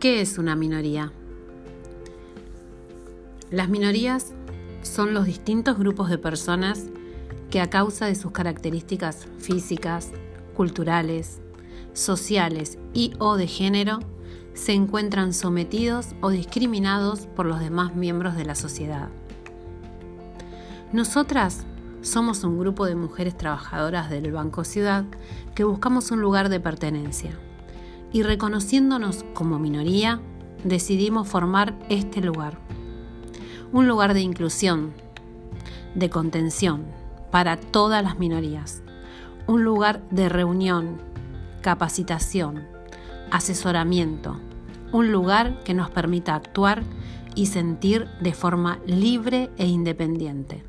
¿Qué es una minoría? Las minorías son los distintos grupos de personas que a causa de sus características físicas, culturales, sociales y o de género se encuentran sometidos o discriminados por los demás miembros de la sociedad. Nosotras somos un grupo de mujeres trabajadoras del Banco Ciudad que buscamos un lugar de pertenencia y reconociéndonos como minoría, decidimos formar este lugar. Un lugar de inclusión, de contención para todas las minorías. Un lugar de reunión, capacitación, asesoramiento. Un lugar que nos permita actuar y sentir de forma libre e independiente.